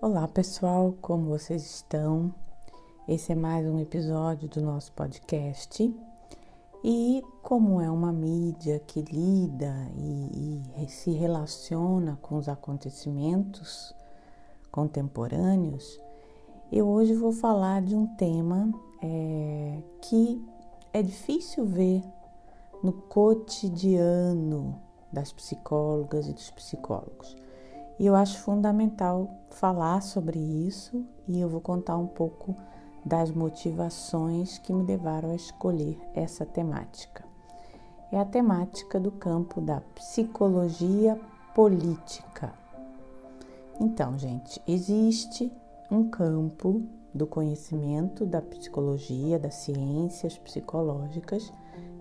Olá pessoal, como vocês estão? Esse é mais um episódio do nosso podcast e como é uma mídia que lida e, e se relaciona com os acontecimentos contemporâneos, eu hoje vou falar de um tema é, que é difícil ver no cotidiano das psicólogas e dos psicólogos e eu acho fundamental falar sobre isso e eu vou contar um pouco das motivações que me levaram a escolher essa temática. É a temática do campo da psicologia política. Então, gente, existe um campo do conhecimento da psicologia, das ciências psicológicas,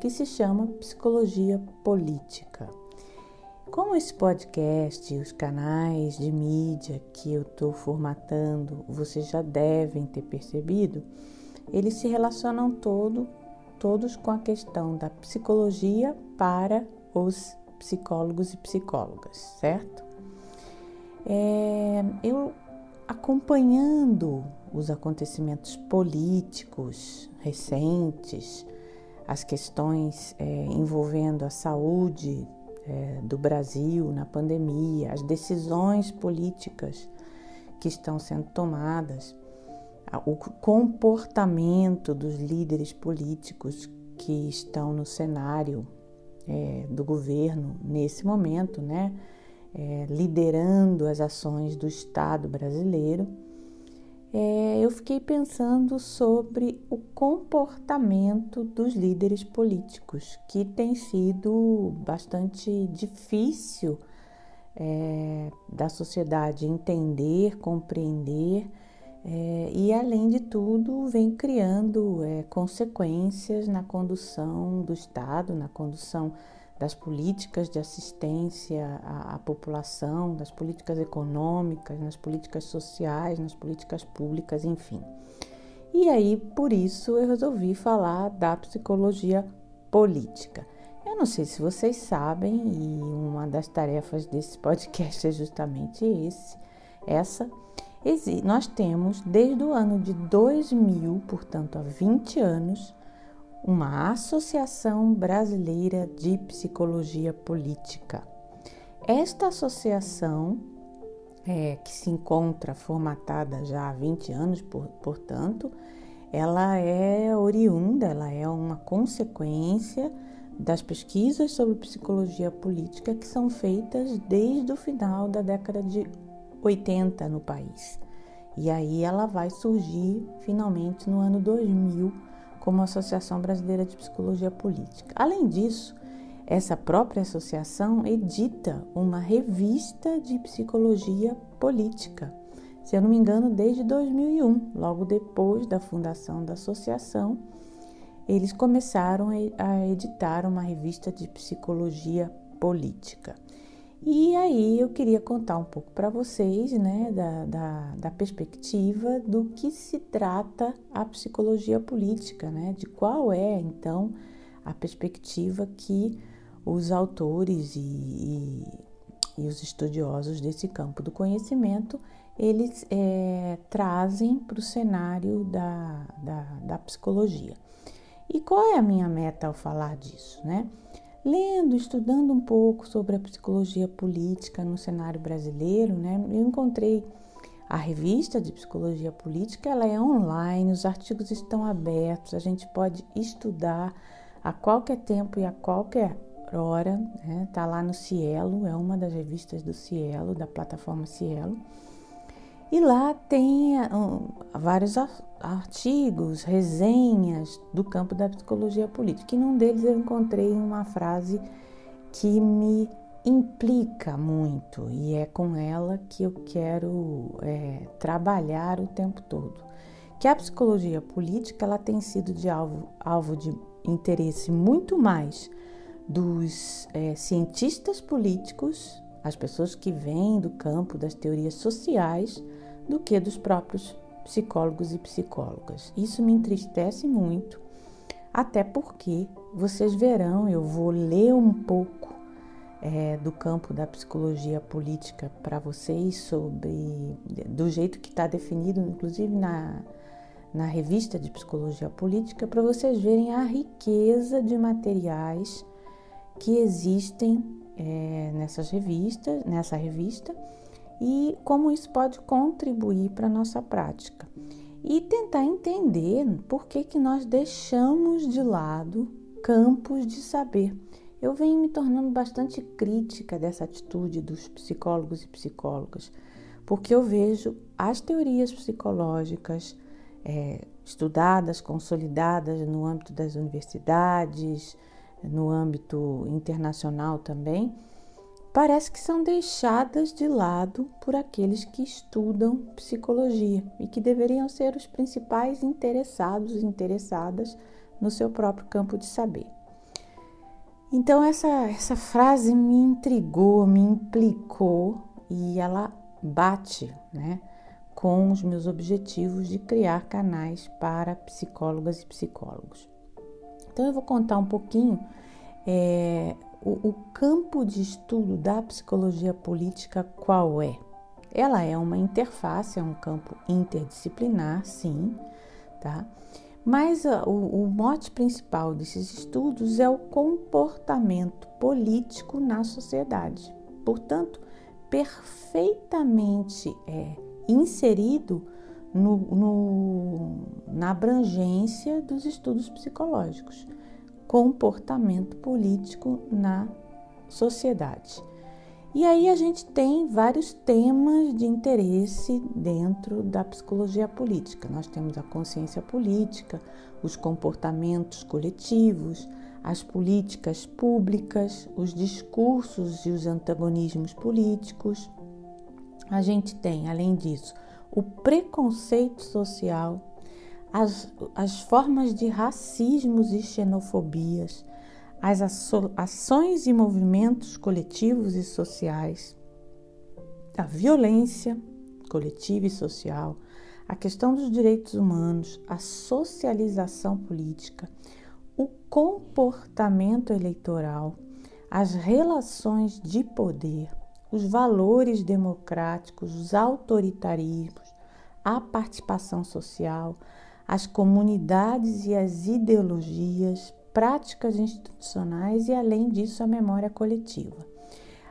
que se chama psicologia política. Como esse podcast, os canais de mídia que eu estou formatando, vocês já devem ter percebido, eles se relacionam todo, todos com a questão da psicologia para os psicólogos e psicólogas, certo? É, eu acompanhando os acontecimentos políticos recentes, as questões é, envolvendo a saúde é, do Brasil na pandemia, as decisões políticas que estão sendo tomadas, o comportamento dos líderes políticos que estão no cenário é, do governo nesse momento, né, é, liderando as ações do Estado brasileiro é, eu fiquei pensando sobre o comportamento dos líderes políticos, que tem sido bastante difícil é, da sociedade entender, compreender. É, e além de tudo, vem criando é, consequências na condução do Estado, na condução das políticas de assistência à, à, população, das políticas econômicas, nas políticas sociais, nas políticas públicas, enfim. E aí, por isso, eu resolvi falar da psicologia política. Eu não sei se vocês sabem, e uma das tarefas desse podcast é justamente esse, essa. Nós temos desde o ano de 2000, portanto há 20 anos, uma Associação Brasileira de Psicologia Política. Esta associação, é, que se encontra formatada já há 20 anos, por, portanto, ela é oriunda, ela é uma consequência das pesquisas sobre psicologia política que são feitas desde o final da década de 80 no país. E aí ela vai surgir finalmente no ano 2000 como a Associação Brasileira de Psicologia Política. Além disso, essa própria associação edita uma revista de psicologia política. Se eu não me engano, desde 2001, logo depois da fundação da associação, eles começaram a editar uma revista de psicologia política. E aí eu queria contar um pouco para vocês né, da, da, da, perspectiva do que se trata a psicologia política, né, de qual é então a perspectiva que os autores e, e, e os estudiosos desse campo do conhecimento eles é, trazem para o cenário da, da, da psicologia. E qual é a minha meta ao falar disso, né? Lendo, estudando um pouco sobre a psicologia política no cenário brasileiro, né, eu encontrei a revista de psicologia política, ela é online, os artigos estão abertos, a gente pode estudar a qualquer tempo e a qualquer hora, né? Tá lá no Cielo, é uma das revistas do Cielo, da plataforma Cielo. E lá tem um, vários artigos, resenhas do campo da psicologia política. E num deles eu encontrei uma frase que me implica muito e é com ela que eu quero é, trabalhar o tempo todo. Que a psicologia política ela tem sido de alvo, alvo de interesse muito mais dos é, cientistas políticos, as pessoas que vêm do campo das teorias sociais, do que dos próprios psicólogos e psicólogas. Isso me entristece muito, até porque vocês verão, eu vou ler um pouco é, do campo da psicologia política para vocês sobre do jeito que está definido, inclusive na, na revista de psicologia política, para vocês verem a riqueza de materiais que existem é, nessas revistas, nessa revista e como isso pode contribuir para a nossa prática. E tentar entender por que, que nós deixamos de lado campos de saber eu venho me tornando bastante crítica dessa atitude dos psicólogos e psicólogas, porque eu vejo as teorias psicológicas é, estudadas, consolidadas no âmbito das universidades, no âmbito internacional também, parece que são deixadas de lado por aqueles que estudam psicologia e que deveriam ser os principais interessados e interessadas no seu próprio campo de saber. Então essa, essa frase me intrigou, me implicou e ela bate né, com os meus objetivos de criar canais para psicólogas e psicólogos. Então eu vou contar um pouquinho é, o, o campo de estudo da psicologia política qual é. Ela é uma interface, é um campo interdisciplinar, sim, tá? Mas uh, o, o mote principal desses estudos é o comportamento político na sociedade. Portanto, perfeitamente é, inserido no, no, na abrangência dos estudos psicológicos. Comportamento político na sociedade. E aí a gente tem vários temas de interesse dentro da psicologia política. Nós temos a consciência política, os comportamentos coletivos, as políticas públicas, os discursos e os antagonismos políticos. A gente tem, além disso, o preconceito social, as, as formas de racismos e xenofobias, as ações e movimentos coletivos e sociais, a violência coletiva e social, a questão dos direitos humanos, a socialização política, o comportamento eleitoral, as relações de poder, os valores democráticos, os autoritarismos, a participação social, as comunidades e as ideologias, práticas institucionais e, além disso, a memória coletiva.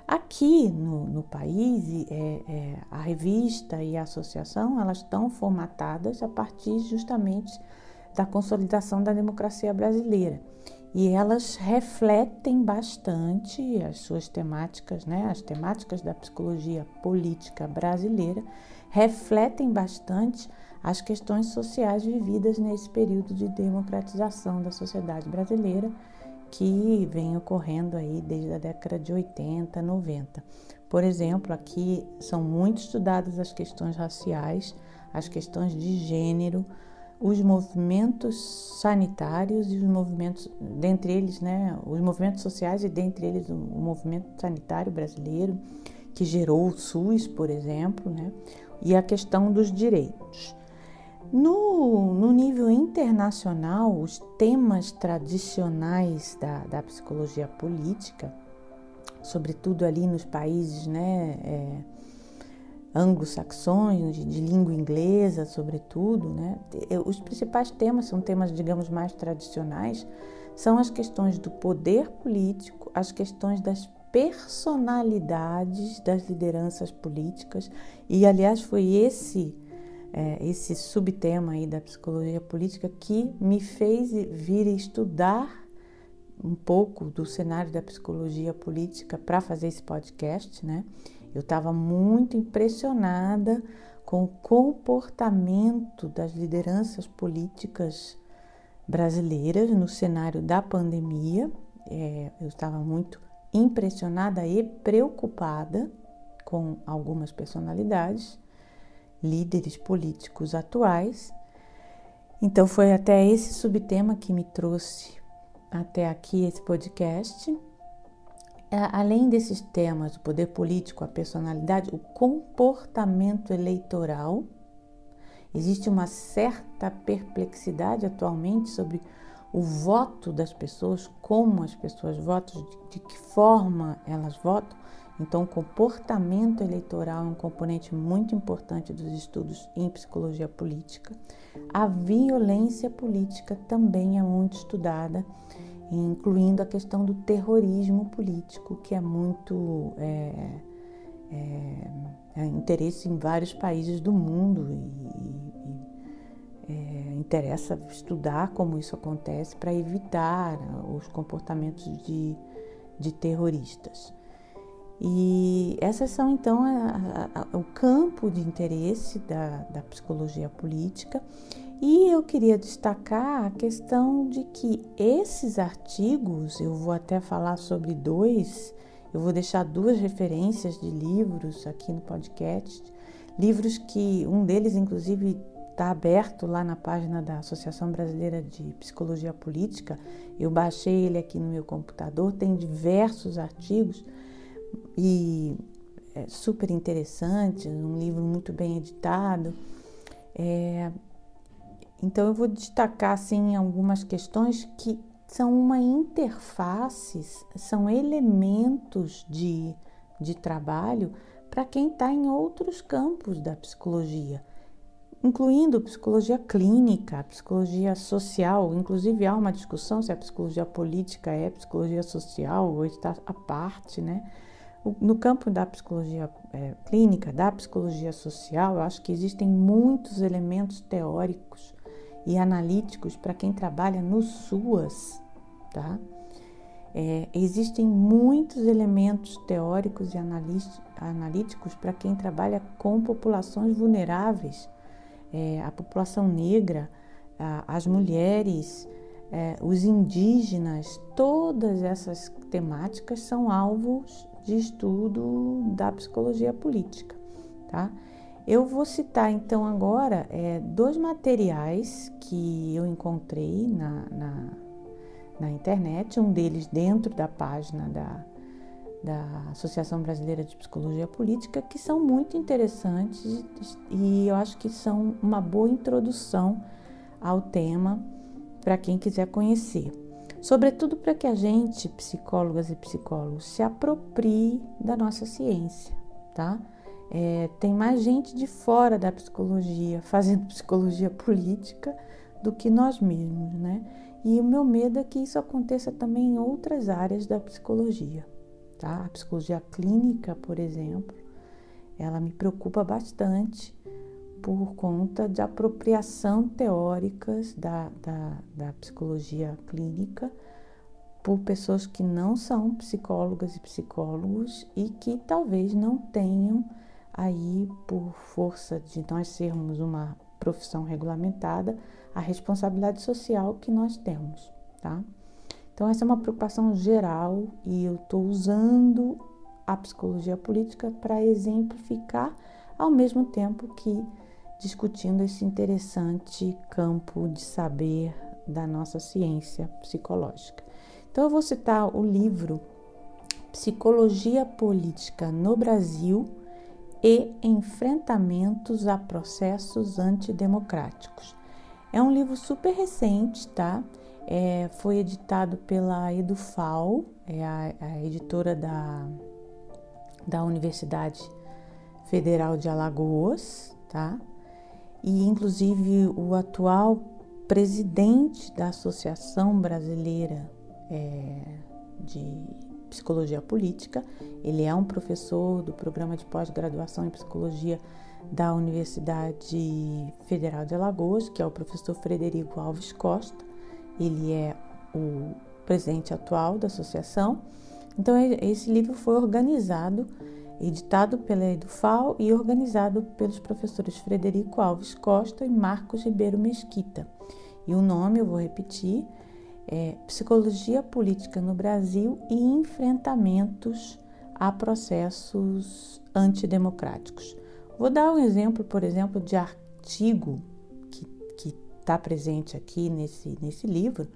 Aqui no, no país, é, é, a revista e a associação elas estão formatadas a partir justamente da consolidação da democracia brasileira e elas refletem bastante as suas temáticas, né, as temáticas da psicologia política brasileira refletem bastante as questões sociais vividas nesse período de democratização da sociedade brasileira que vem ocorrendo aí desde a década de 80, 90. Por exemplo, aqui são muito estudadas as questões raciais, as questões de gênero, os movimentos sanitários e os movimentos, dentre eles, né, os movimentos sociais e dentre eles o movimento sanitário brasileiro, que gerou o SUS, por exemplo, né, e a questão dos direitos. No, no nível internacional, os temas tradicionais da, da psicologia política, sobretudo ali nos países né, é, anglo-saxões, de, de, língua inglesa, sobretudo, né, os principais temas são temas, digamos, mais tradicionais, são as questões do poder político, as questões das personalidades das lideranças políticas, e aliás foi esse é, esse subtema aí da psicologia política que me fez vir estudar um pouco do cenário da psicologia política para fazer esse podcast, né? Eu estava muito impressionada com o comportamento das lideranças políticas brasileiras no cenário da pandemia. É, eu estava muito impressionada e preocupada com algumas personalidades líderes políticos atuais. Então foi até esse subtema que me trouxe até aqui esse podcast. Além desses temas, o poder político, a personalidade, o comportamento eleitoral, existe uma certa perplexidade atualmente sobre o voto das pessoas, como as pessoas votam, de, de que forma elas votam. Então, o comportamento eleitoral é um componente muito importante dos estudos em psicologia política. A violência política também é muito estudada, incluindo a questão do terrorismo político, que é muito é, é, é interesse em vários países do mundo e, e é, interessa estudar como isso acontece para evitar os comportamentos de, de terroristas. E essas são então a, a, o campo de interesse da, da psicologia política. E eu queria destacar a questão de que esses artigos, eu vou até falar sobre dois, eu vou deixar duas referências de livros aqui no podcast, livros que um deles, inclusive, está aberto lá na página da Associação Brasileira de Psicologia Política. Eu baixei ele aqui no meu computador, tem diversos artigos e é super interessante, um livro muito bem editado. É, então eu vou destacar assim algumas questões que são uma interface, são elementos de, de trabalho para quem está em outros campos da psicologia, incluindo psicologia clínica, psicologia social. Inclusive há uma discussão se a psicologia política é psicologia social ou está à parte, né? No campo da psicologia é, clínica, da psicologia social, eu acho que existem muitos elementos teóricos e analíticos para quem trabalha no SUAS, tá? É, existem muitos elementos teóricos e analíticos para quem trabalha com populações vulneráveis, é, a população negra, a, as mulheres, é, os indígenas, todas essas temáticas são alvos de estudo da psicologia política, tá? Eu vou citar então agora é, dois materiais que eu encontrei na, na, na, internet, um deles dentro da página da, da Associação Brasileira de Psicologia Política, que são muito interessantes e eu acho que são uma boa introdução ao tema para quem quiser conhecer sobretudo para que a gente, psicólogas e psicólogos, se aproprie da nossa ciência, tá? É, tem mais gente de fora da psicologia fazendo psicologia política do que nós mesmos, né? E o meu medo é que isso aconteça também em outras áreas da psicologia, tá? A psicologia clínica, por exemplo, ela me preocupa bastante por conta de apropriação teóricas da, da, da psicologia clínica por pessoas que não são psicólogas e psicólogos e que talvez não tenham aí, por força de nós sermos uma profissão regulamentada, a responsabilidade social que nós temos, tá? Então, essa é uma preocupação geral e eu estou usando a psicologia política para exemplificar, ao mesmo tempo que discutindo esse interessante campo de saber da nossa ciência psicológica. Então, eu vou citar o livro Psicologia Política no Brasil e Enfrentamentos a Processos Antidemocráticos. É um livro super recente, tá? É, foi editado pela Edufal, é a, a editora da, da Universidade Federal de Alagoas, tá? E inclusive o atual presidente da Associação Brasileira é, de Psicologia Política, ele é um professor do programa de pós-graduação em Psicologia da Universidade Federal de Alagoas, que é o professor Frederico Alves Costa. Ele é o presidente atual da associação. Então, esse livro foi organizado editado pela Edufal e organizado pelos professores Frederico Alves Costa e Marcos Ribeiro Mesquita. E o nome, eu vou repetir, é Psicologia Política no Brasil e Enfrentamentos a Processos Antidemocráticos. Vou dar um exemplo, por exemplo, de artigo que está presente aqui nesse, nesse livro,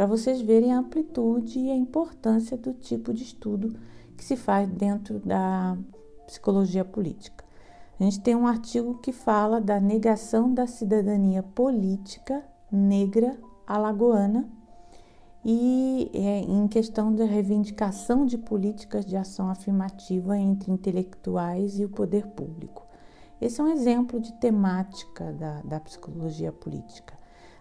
para vocês verem a amplitude e a importância do tipo de estudo que se faz dentro da psicologia política. A gente tem um artigo que fala da negação da cidadania política negra alagoana e é, em questão da reivindicação de políticas de ação afirmativa entre intelectuais e o poder público. Esse é um exemplo de temática da, da psicologia política.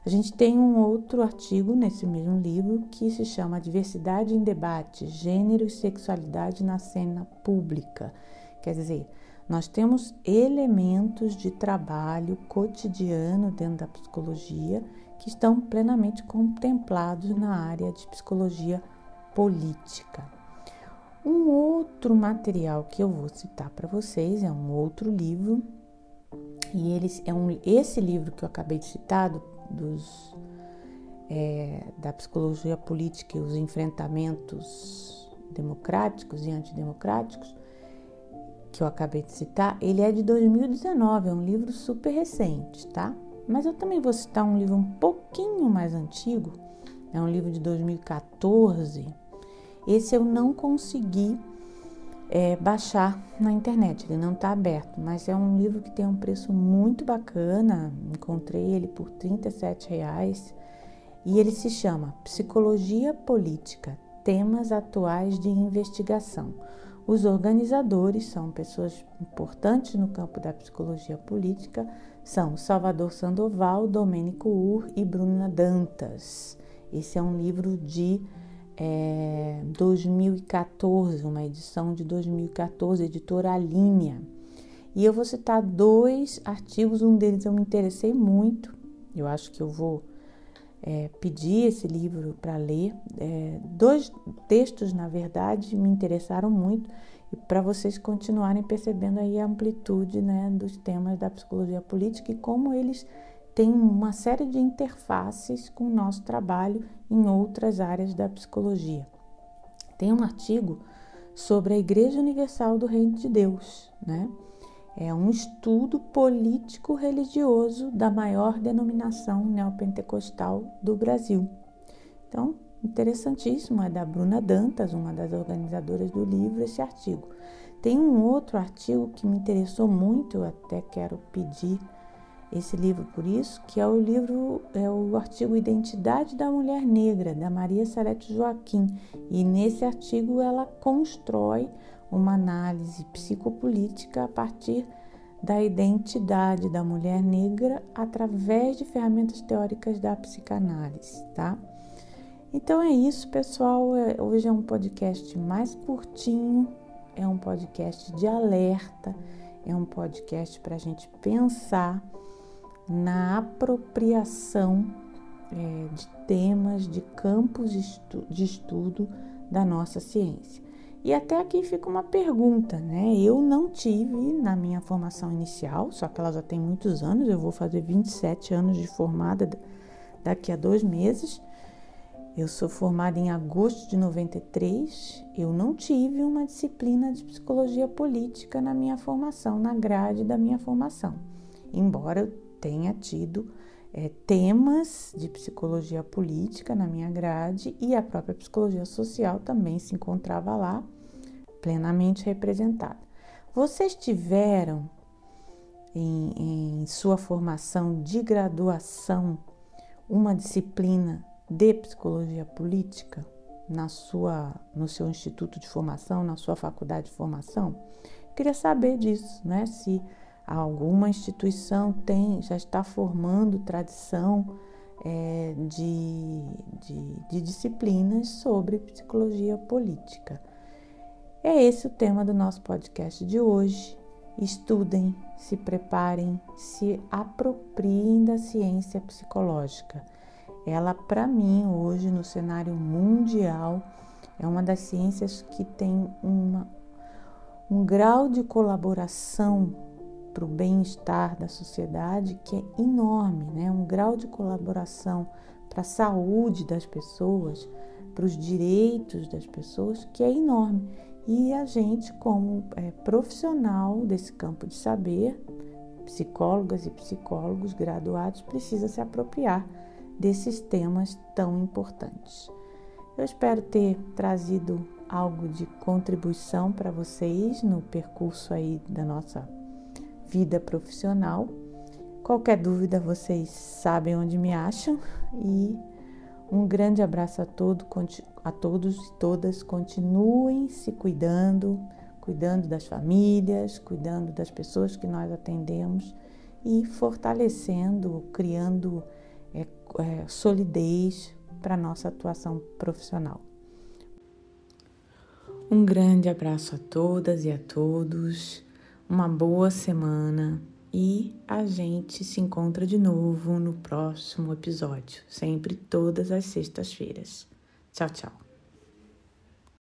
A gente tem um outro artigo nesse mesmo livro que se chama Diversidade em Debate: Gênero e Sexualidade na Cena Pública. Quer dizer, nós temos elementos de trabalho cotidiano dentro da psicologia que estão plenamente contemplados na área de psicologia política. Um outro material que eu vou citar para vocês é um outro livro, e eles, é um, esse livro que eu acabei de citar, dos, é, da psicologia política e os enfrentamentos democráticos e antidemocráticos, que eu acabei de citar, ele é de 2019, é um livro super recente, tá? Mas eu também vou citar um livro um pouquinho mais antigo, é um livro de 2014. Esse eu não consegui é, baixar na internet, ele não está aberto, mas é um livro que tem um preço muito bacana. Encontrei ele por R$ reais e ele se chama Psicologia Política: Temas Atuais de Investigação. Os organizadores são pessoas importantes no campo da psicologia política, são Salvador Sandoval, Domênico Ur e Bruna Dantas. Esse é um livro de é, 2014, uma edição de 2014, editora Linha. E eu vou citar dois artigos, um deles eu me interessei muito, eu acho que eu vou é, pedir esse livro para ler. É, dois textos, na verdade, me interessaram muito e para vocês continuarem percebendo aí a amplitude né, dos temas da psicologia política e como eles têm uma série de interfaces com o nosso trabalho em outras áreas da psicologia. Tem um artigo sobre a Igreja Universal do Reino de Deus, né? É um estudo político-religioso da maior denominação neopentecostal do Brasil. Então, interessantíssimo, é da Bruna Dantas, uma das organizadoras do livro, esse artigo. Tem um outro artigo que me interessou muito, eu até quero pedir esse livro por isso, que é o livro, é o artigo Identidade da Mulher Negra, da Maria Salete Joaquim. E nesse artigo ela constrói uma análise psicopolítica a partir da identidade da mulher negra através de ferramentas teóricas da psicanálise, tá? Então é isso, pessoal. É, hoje é um podcast mais curtinho, é um podcast de alerta, é um podcast para a gente pensar na apropriação é, de temas, de campos de, estu de estudo da nossa ciência. E até aqui fica uma pergunta, né? Eu não tive na minha formação inicial, só que ela já tem muitos anos, eu vou fazer 27 anos de formada daqui a dois meses. Eu sou formada em agosto de 93. Eu não tive uma disciplina de psicologia política na minha formação, na grade da minha formação. Embora eu tenha tido é, temas de psicologia política na minha grade e a própria psicologia social também se encontrava lá, plenamente representada. Vocês tiveram em, em sua formação de graduação uma disciplina de psicologia política na sua, no seu instituto de formação, na sua faculdade de formação? queria saber disso, né? Se alguma instituição tem, já está formando tradição é, de, de, de disciplinas sobre psicologia política. É esse o tema do nosso podcast de hoje. Estudem, se preparem, se apropriem da ciência psicológica. Ela, para mim, hoje, no cenário mundial, é uma das ciências que tem uma, um grau de colaboração para o bem-estar da sociedade que é enorme, né? um grau de colaboração para a saúde das pessoas, para os direitos das pessoas que é enorme. E a gente, como é, profissional desse campo de saber, psicólogas e psicólogos graduados, precisa se apropriar desses temas tão importantes. Eu espero ter trazido algo de contribuição para vocês no percurso aí da nossa vida profissional. Qualquer dúvida, vocês sabem onde me acham e Um grande abraço a, todo, a todos e todas. Continuem se cuidando, cuidando das famílias, cuidando das pessoas que nós atendemos e fortalecendo, criando é, é, solidez para a nossa atuação profissional. Um grande abraço a todas e a todos, uma boa semana e a gente se encontra de novo no próximo episódio, sempre todas as sextas-feiras. Tchau, tchau.